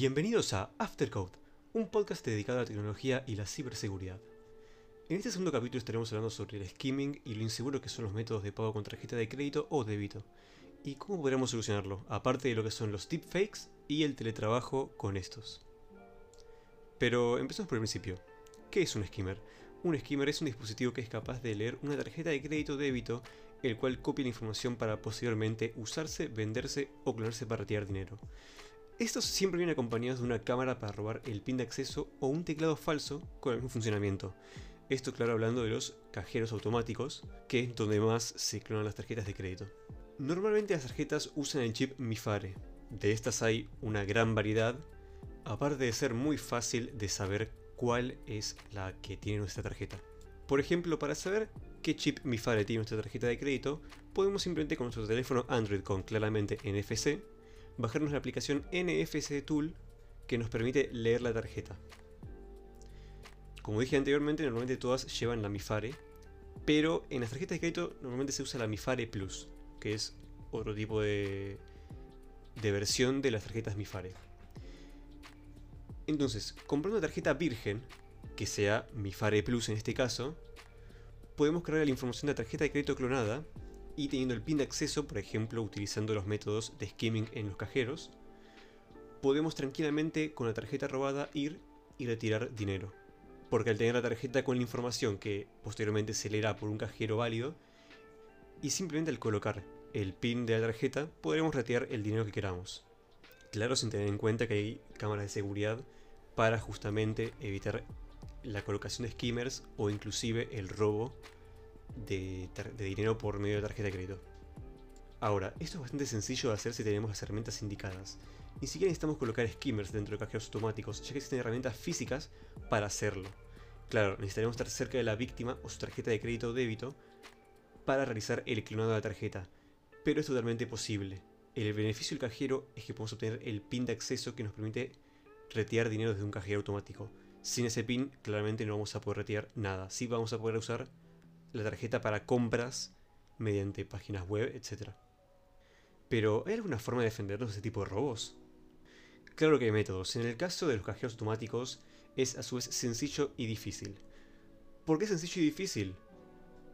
Bienvenidos a Aftercode, un podcast dedicado a la tecnología y la ciberseguridad. En este segundo capítulo estaremos hablando sobre el skimming y lo inseguro que son los métodos de pago con tarjeta de crédito o débito, y cómo podríamos solucionarlo, aparte de lo que son los deepfakes y el teletrabajo con estos. Pero empecemos por el principio. ¿Qué es un skimmer? Un skimmer es un dispositivo que es capaz de leer una tarjeta de crédito o débito, el cual copia la información para posteriormente usarse, venderse o clonarse para retirar dinero. Estos siempre vienen acompañados de una cámara para robar el pin de acceso o un teclado falso con el mismo funcionamiento. Esto claro hablando de los cajeros automáticos, que es donde más se clonan las tarjetas de crédito. Normalmente las tarjetas usan el chip MIFARE. De estas hay una gran variedad, aparte de ser muy fácil de saber cuál es la que tiene nuestra tarjeta. Por ejemplo, para saber qué chip MIFARE tiene nuestra tarjeta de crédito, podemos simplemente con nuestro teléfono Android con claramente NFC bajarnos la aplicación NFC Tool que nos permite leer la tarjeta. Como dije anteriormente, normalmente todas llevan la MIFARE, pero en las tarjetas de crédito normalmente se usa la MIFARE Plus, que es otro tipo de, de versión de las tarjetas MIFARE. Entonces, comprando una tarjeta virgen, que sea MIFARE Plus en este caso, podemos cargar la información de la tarjeta de crédito clonada y teniendo el pin de acceso, por ejemplo utilizando los métodos de skimming en los cajeros, podemos tranquilamente con la tarjeta robada ir y retirar dinero. Porque al tener la tarjeta con la información que posteriormente se leerá por un cajero válido, y simplemente al colocar el pin de la tarjeta podremos retirar el dinero que queramos. Claro, sin tener en cuenta que hay cámaras de seguridad para justamente evitar la colocación de skimmers o inclusive el robo de, dinero por medio de tarjeta de crédito. Ahora, esto es bastante sencillo de hacer si tenemos las herramientas indicadas. Ni siquiera necesitamos colocar skimmers dentro de cajeros automáticos, ya que existen herramientas físicas para hacerlo. Claro, necesitaremos estar cerca de la víctima o su tarjeta de crédito o débito para realizar el clonado de la tarjeta, pero es totalmente posible. El beneficio del cajero es que podemos obtener el PIN de acceso que nos permite retirar dinero desde un cajero automático. Sin ese PIN, claramente no vamos a poder retirar nada. Sí vamos a poder usar la tarjeta para compras mediante páginas web, etc. Pero, ¿hay alguna forma de defendernos de este tipo de robos? Claro que hay métodos. En el caso de los cajeros automáticos es a su vez sencillo y difícil. ¿Por qué sencillo y difícil?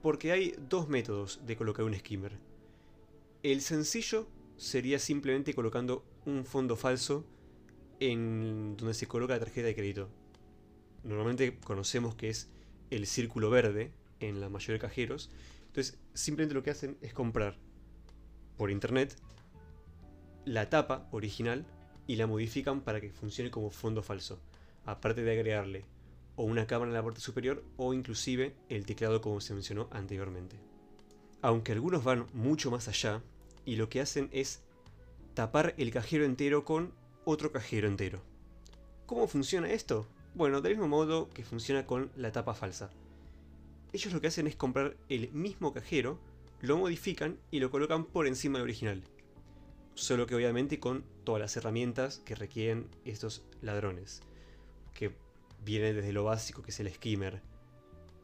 Porque hay dos métodos de colocar un skimmer. El sencillo sería simplemente colocando un fondo falso en donde se coloca la tarjeta de crédito. Normalmente conocemos que es el círculo verde en la mayoría de cajeros. Entonces, simplemente lo que hacen es comprar por internet la tapa original y la modifican para que funcione como fondo falso. Aparte de agregarle o una cámara en la parte superior o inclusive el teclado como se mencionó anteriormente. Aunque algunos van mucho más allá y lo que hacen es tapar el cajero entero con otro cajero entero. ¿Cómo funciona esto? Bueno, del mismo modo que funciona con la tapa falsa ellos lo que hacen es comprar el mismo cajero, lo modifican y lo colocan por encima del original. Solo que obviamente con todas las herramientas que requieren estos ladrones. Que vienen desde lo básico que es el skimmer,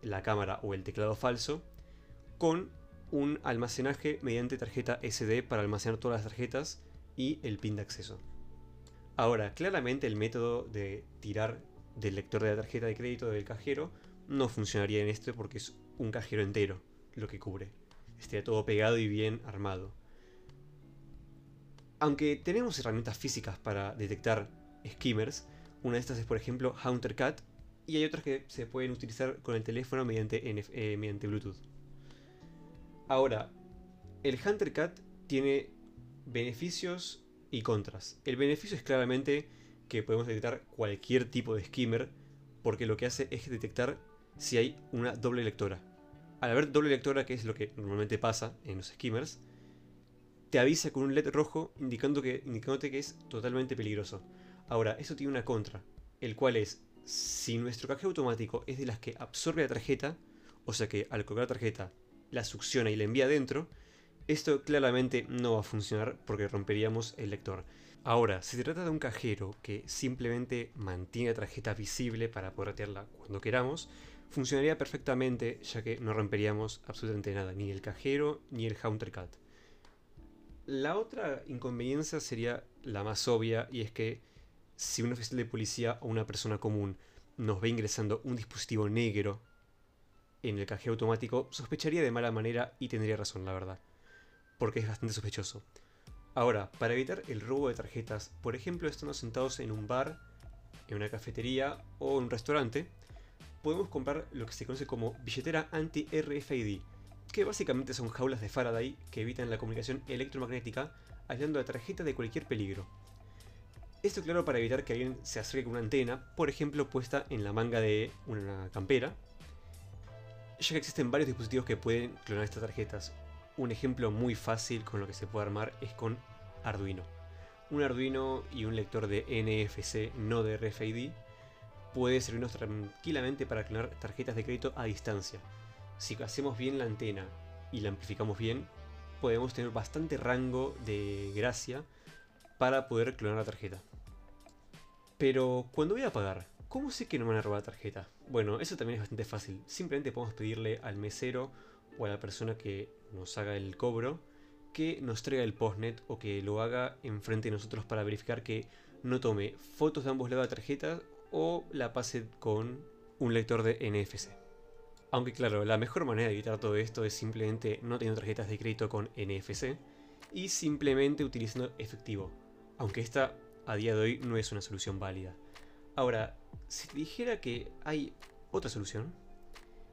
la cámara o el teclado falso, con un almacenaje mediante tarjeta SD para almacenar todas las tarjetas y el pin de acceso. Ahora, claramente el método de tirar del lector de la tarjeta de crédito del cajero no funcionaría en este porque es un cajero entero lo que cubre. Estaría todo pegado y bien armado. Aunque tenemos herramientas físicas para detectar skimmers, una de estas es por ejemplo HunterCat y hay otras que se pueden utilizar con el teléfono mediante, eh, mediante Bluetooth. Ahora, el HunterCat tiene beneficios y contras. El beneficio es claramente que podemos detectar cualquier tipo de skimmer porque lo que hace es detectar si hay una doble lectora. Al haber doble lectora, que es lo que normalmente pasa en los skimmers, te avisa con un LED rojo indicando que, indicándote que es totalmente peligroso. Ahora, eso tiene una contra, el cual es, si nuestro cajero automático es de las que absorbe la tarjeta, o sea que al colocar la tarjeta la succiona y la envía adentro, esto claramente no va a funcionar porque romperíamos el lector. Ahora, si se trata de un cajero que simplemente mantiene la tarjeta visible para poder retiarla cuando queramos, funcionaría perfectamente ya que no romperíamos absolutamente nada, ni el cajero ni el HunterCat. La otra inconveniencia sería la más obvia y es que si un oficial de policía o una persona común nos ve ingresando un dispositivo negro en el cajero automático, sospecharía de mala manera y tendría razón, la verdad. Porque es bastante sospechoso. Ahora, para evitar el robo de tarjetas, por ejemplo, estando sentados en un bar, en una cafetería o en un restaurante, podemos comprar lo que se conoce como billetera anti-RFID, que básicamente son jaulas de Faraday que evitan la comunicación electromagnética aislando la tarjeta de cualquier peligro. Esto claro para evitar que alguien se acerque con una antena, por ejemplo puesta en la manga de una campera, ya que existen varios dispositivos que pueden clonar estas tarjetas. Un ejemplo muy fácil con lo que se puede armar es con Arduino. Un Arduino y un lector de NFC, no de RFID, puede servirnos tranquilamente para clonar tarjetas de crédito a distancia. Si hacemos bien la antena y la amplificamos bien, podemos tener bastante rango de gracia para poder clonar la tarjeta. Pero cuando voy a pagar, ¿cómo sé que no me van a robar la tarjeta? Bueno, eso también es bastante fácil. Simplemente podemos pedirle al mesero o a la persona que nos haga el cobro que nos traiga el postnet o que lo haga enfrente de nosotros para verificar que no tome fotos de ambos lados de la tarjeta o la pase con un lector de NFC. Aunque claro, la mejor manera de evitar todo esto es simplemente no teniendo tarjetas de crédito con NFC y simplemente utilizando efectivo. Aunque esta a día de hoy no es una solución válida. Ahora, si te dijera que hay otra solución,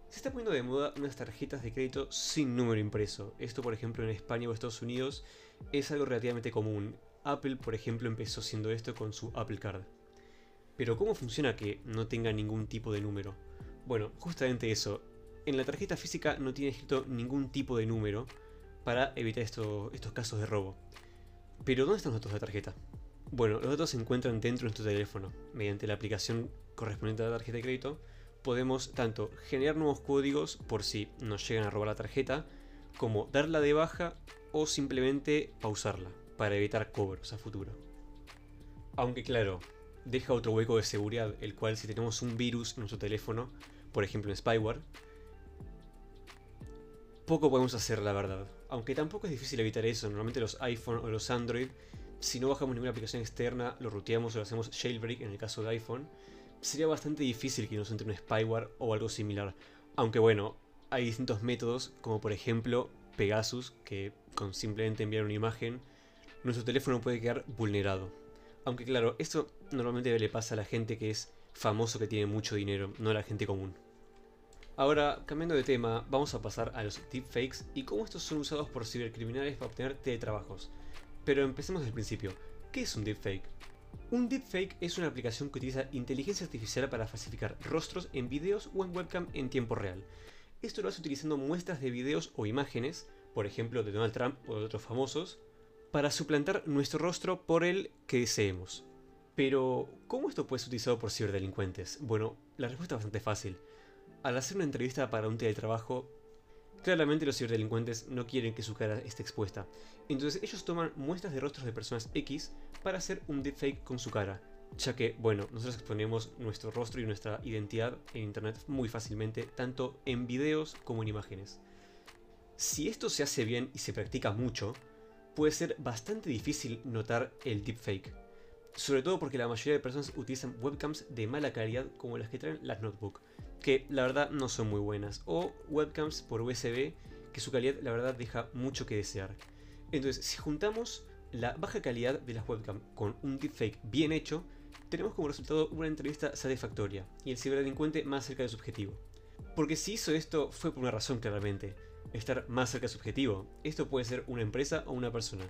se está poniendo de moda unas tarjetas de crédito sin número impreso. Esto, por ejemplo, en España o Estados Unidos es algo relativamente común. Apple, por ejemplo, empezó haciendo esto con su Apple Card. Pero ¿cómo funciona que no tenga ningún tipo de número? Bueno, justamente eso. En la tarjeta física no tiene escrito ningún tipo de número para evitar estos casos de robo. Pero ¿dónde están los datos de tarjeta? Bueno, los datos se encuentran dentro de nuestro teléfono. Mediante la aplicación correspondiente a la tarjeta de crédito, podemos tanto generar nuevos códigos por si nos llegan a robar la tarjeta, como darla de baja o simplemente pausarla para evitar cobros a futuro. Aunque claro, deja otro hueco de seguridad, el cual si tenemos un virus en nuestro teléfono, por ejemplo en spyware, poco podemos hacer la verdad. Aunque tampoco es difícil evitar eso, normalmente los iPhone o los Android si no bajamos ninguna aplicación externa, lo ruteamos o lo hacemos jailbreak en el caso de iPhone, sería bastante difícil que nos entre un spyware o algo similar. Aunque bueno, hay distintos métodos, como por ejemplo Pegasus, que con simplemente enviar una imagen, nuestro teléfono puede quedar vulnerado. Aunque claro, esto normalmente le pasa a la gente que es famoso que tiene mucho dinero, no a la gente común. Ahora, cambiando de tema, vamos a pasar a los deepfakes y cómo estos son usados por cibercriminales para obtener teletrabajos. Pero empecemos desde el principio. ¿Qué es un deepfake? Un deepfake es una aplicación que utiliza inteligencia artificial para falsificar rostros en videos o en webcam en tiempo real. Esto lo hace utilizando muestras de videos o imágenes, por ejemplo de Donald Trump o de otros famosos, para suplantar nuestro rostro por el que deseemos. Pero, ¿cómo esto puede ser utilizado por ciberdelincuentes? Bueno, la respuesta es bastante fácil. Al hacer una entrevista para un teletrabajo, Claramente los ciberdelincuentes no quieren que su cara esté expuesta, entonces ellos toman muestras de rostros de personas X para hacer un deepfake con su cara, ya que, bueno, nosotros exponemos nuestro rostro y nuestra identidad en internet muy fácilmente, tanto en videos como en imágenes. Si esto se hace bien y se practica mucho, puede ser bastante difícil notar el deepfake. Sobre todo porque la mayoría de personas utilizan webcams de mala calidad como las que traen las notebook que la verdad no son muy buenas, o webcams por USB que su calidad la verdad deja mucho que desear. Entonces, si juntamos la baja calidad de las webcams con un deepfake bien hecho, tenemos como resultado una entrevista satisfactoria y el ciberdelincuente más cerca de su objetivo. Porque si hizo esto fue por una razón claramente, estar más cerca de su objetivo. Esto puede ser una empresa o una persona.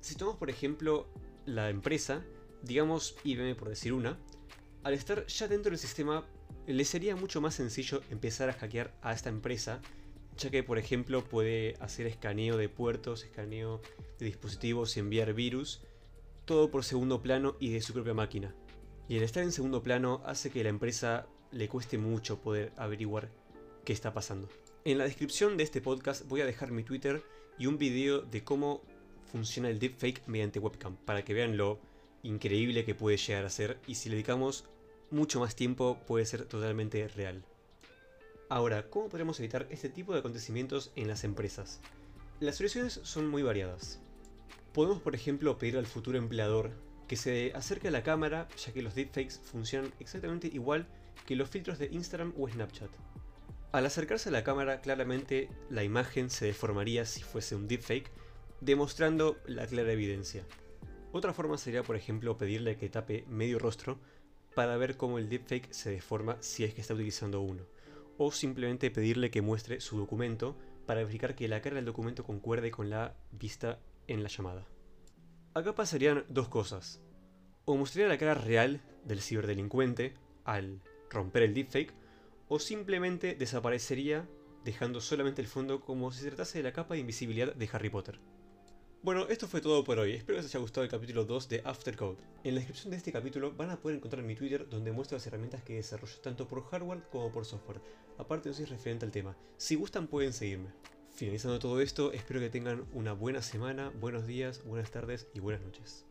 Si tomamos por ejemplo la empresa, digamos IBM por decir una, al estar ya dentro del sistema le sería mucho más sencillo empezar a hackear a esta empresa, ya que por ejemplo puede hacer escaneo de puertos, escaneo de dispositivos y enviar virus, todo por segundo plano y de su propia máquina. Y el estar en segundo plano hace que la empresa le cueste mucho poder averiguar qué está pasando. En la descripción de este podcast voy a dejar mi Twitter y un video de cómo funciona el deepfake mediante webcam, para que vean lo increíble que puede llegar a ser y si le dedicamos mucho más tiempo puede ser totalmente real. Ahora, ¿cómo podemos evitar este tipo de acontecimientos en las empresas? Las soluciones son muy variadas. Podemos, por ejemplo, pedir al futuro empleador que se acerque a la cámara, ya que los deepfakes funcionan exactamente igual que los filtros de Instagram o Snapchat. Al acercarse a la cámara, claramente la imagen se deformaría si fuese un deepfake, demostrando la clara evidencia. Otra forma sería, por ejemplo, pedirle que tape medio rostro para ver cómo el deepfake se deforma si es que está utilizando uno. O simplemente pedirle que muestre su documento para verificar que la cara del documento concuerde con la vista en la llamada. Acá pasarían dos cosas. O mostraría la cara real del ciberdelincuente al romper el deepfake, o simplemente desaparecería dejando solamente el fondo como si se tratase de la capa de invisibilidad de Harry Potter. Bueno, esto fue todo por hoy, espero que os haya gustado el capítulo 2 de Aftercode. En la descripción de este capítulo van a poder encontrar mi Twitter donde muestro las herramientas que desarrollo tanto por hardware como por software, aparte de soy referente al tema. Si gustan pueden seguirme. Finalizando todo esto, espero que tengan una buena semana, buenos días, buenas tardes y buenas noches.